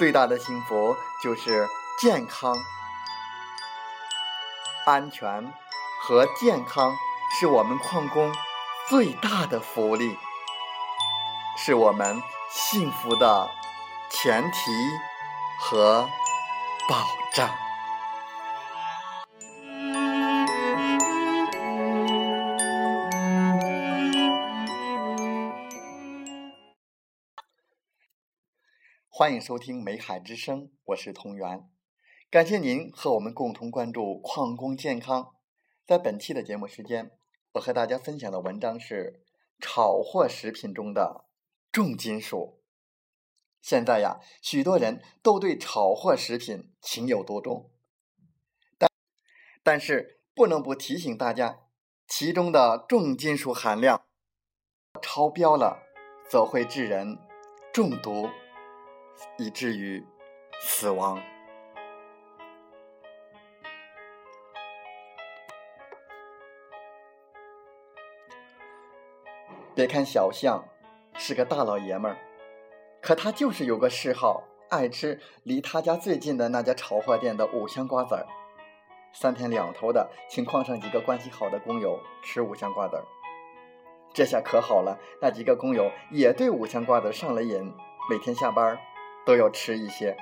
最大的幸福就是健康。安全和健康是我们矿工最大的福利，是我们幸福的前提和保障。欢迎收听《美海之声》，我是同源，感谢您和我们共同关注矿工健康。在本期的节目时间，我和大家分享的文章是炒货食品中的重金属。现在呀，许多人都对炒货食品情有独钟，但但是不能不提醒大家，其中的重金属含量超标了，则会致人中毒。以至于死亡。别看小象是个大老爷们儿，可他就是有个嗜好，爱吃离他家最近的那家炒货店的五香瓜子儿。三天两头的请矿上几个关系好的工友吃五香瓜子儿，这下可好了，那几个工友也对五香瓜子上了瘾，每天下班。都要吃一些，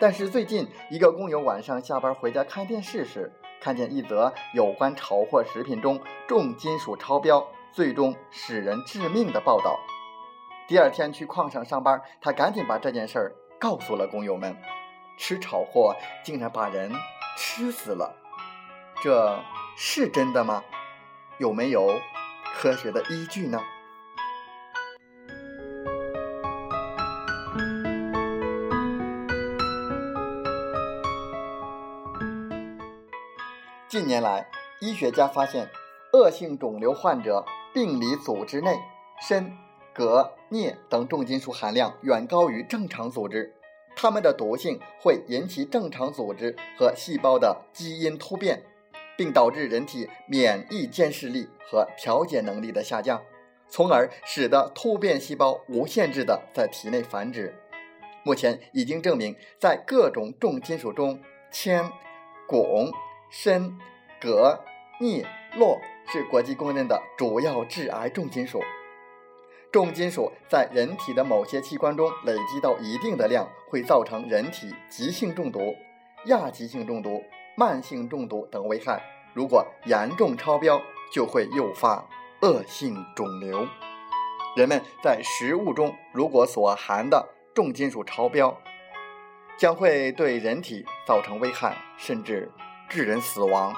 但是最近一个工友晚上下班回家看电视时，看见一则有关炒货食品中重金属超标，最终使人致命的报道。第二天去矿上上班，他赶紧把这件事儿告诉了工友们。吃炒货竟然把人吃死了，这是真的吗？有没有科学的依据呢？近年来，医学家发现，恶性肿瘤患者病理组织内砷、镉、镍等重金属含量远高于正常组织，它们的毒性会引起正常组织和细胞的基因突变，并导致人体免疫监视力和调节能力的下降，从而使得突变细胞无限制地在体内繁殖。目前已经证明，在各种重金属中，铅、汞。砷、镉、镍、铬是国际公认的主要致癌重金属。重金属在人体的某些器官中累积到一定的量，会造成人体急性中毒、亚急性中毒、慢性中毒等危害。如果严重超标，就会诱发恶性肿瘤。人们在食物中如果所含的重金属超标，将会对人体造成危害，甚至。致人死亡。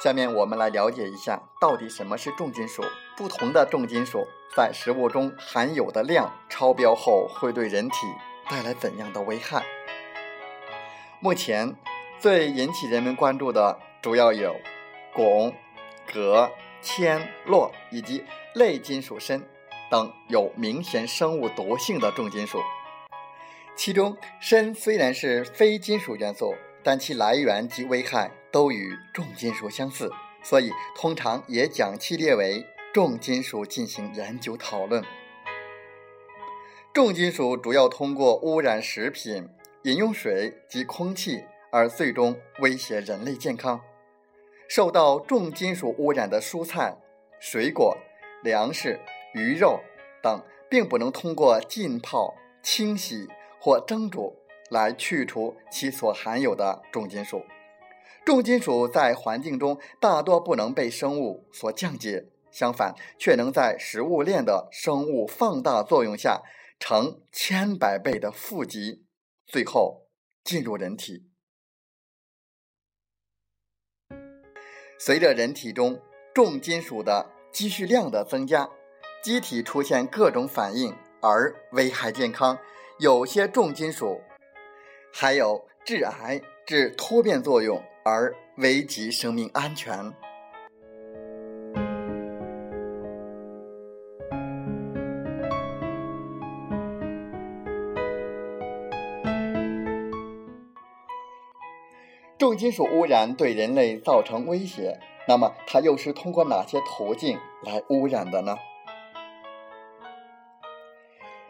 下面我们来了解一下，到底什么是重金属？不同的重金属在食物中含有的量超标后，会对人体带来怎样的危害？目前最引起人们关注的主要有汞、镉。铅、铬以及类金属砷等有明显生物毒性的重金属。其中，砷虽然是非金属元素，但其来源及危害都与重金属相似，所以通常也将其列为重金属进行研究讨论。重金属主要通过污染食品、饮用水及空气而最终威胁人类健康。受到重金属污染的蔬菜、水果、粮食、鱼肉等，并不能通过浸泡、清洗或蒸煮来去除其所含有的重金属。重金属在环境中大多不能被生物所降解，相反，却能在食物链的生物放大作用下，成千百倍的富集，最后进入人体。随着人体中重金属的积蓄量的增加，机体出现各种反应而危害健康。有些重金属还有致癌、致突变作用而危及生命安全。重金属污染对人类造成威胁，那么它又是通过哪些途径来污染的呢？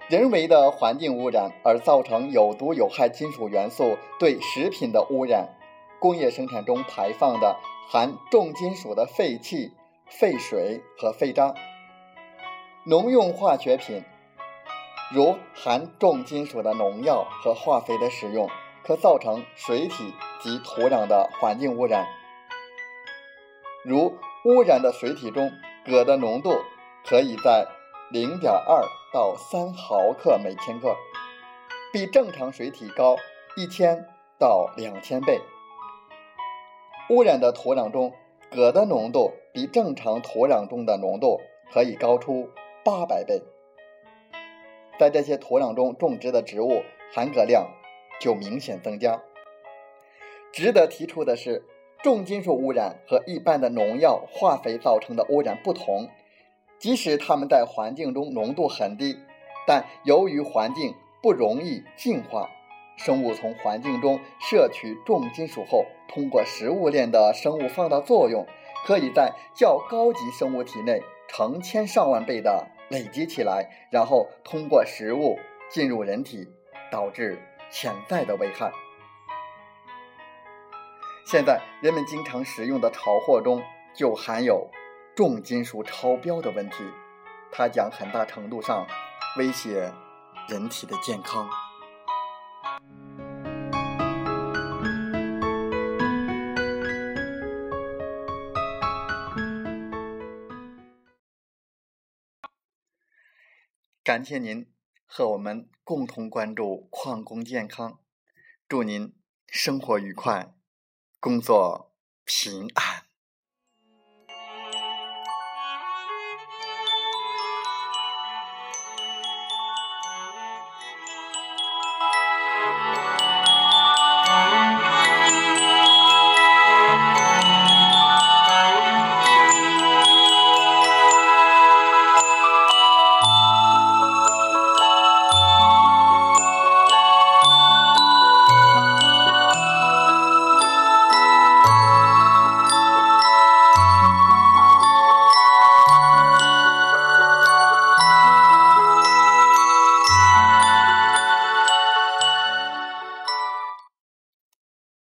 人为的环境污染而造成有毒有害金属元素对食品的污染，工业生产中排放的含重金属的废气、废水和废渣，农用化学品，如含重金属的农药和化肥的使用，可造成水体。及土壤的环境污染，如污染的水体中，铬的浓度可以在零点二到三毫克每千克，比正常水体高一千到两千倍。污染的土壤中，铬的浓度比正常土壤中的浓度可以高出八百倍。在这些土壤中种植的植物，含铬量就明显增加。值得提出的是，重金属污染和一般的农药、化肥造成的污染不同。即使它们在环境中浓度很低，但由于环境不容易净化，生物从环境中摄取重金属后，通过食物链的生物放大作用，可以在较高级生物体内成千上万倍的累积起来，然后通过食物进入人体，导致潜在的危害。现在人们经常食用的炒货中就含有重金属超标的问题，它将很大程度上威胁人体的健康。感谢您和我们共同关注矿工健康，祝您生活愉快。工作平安。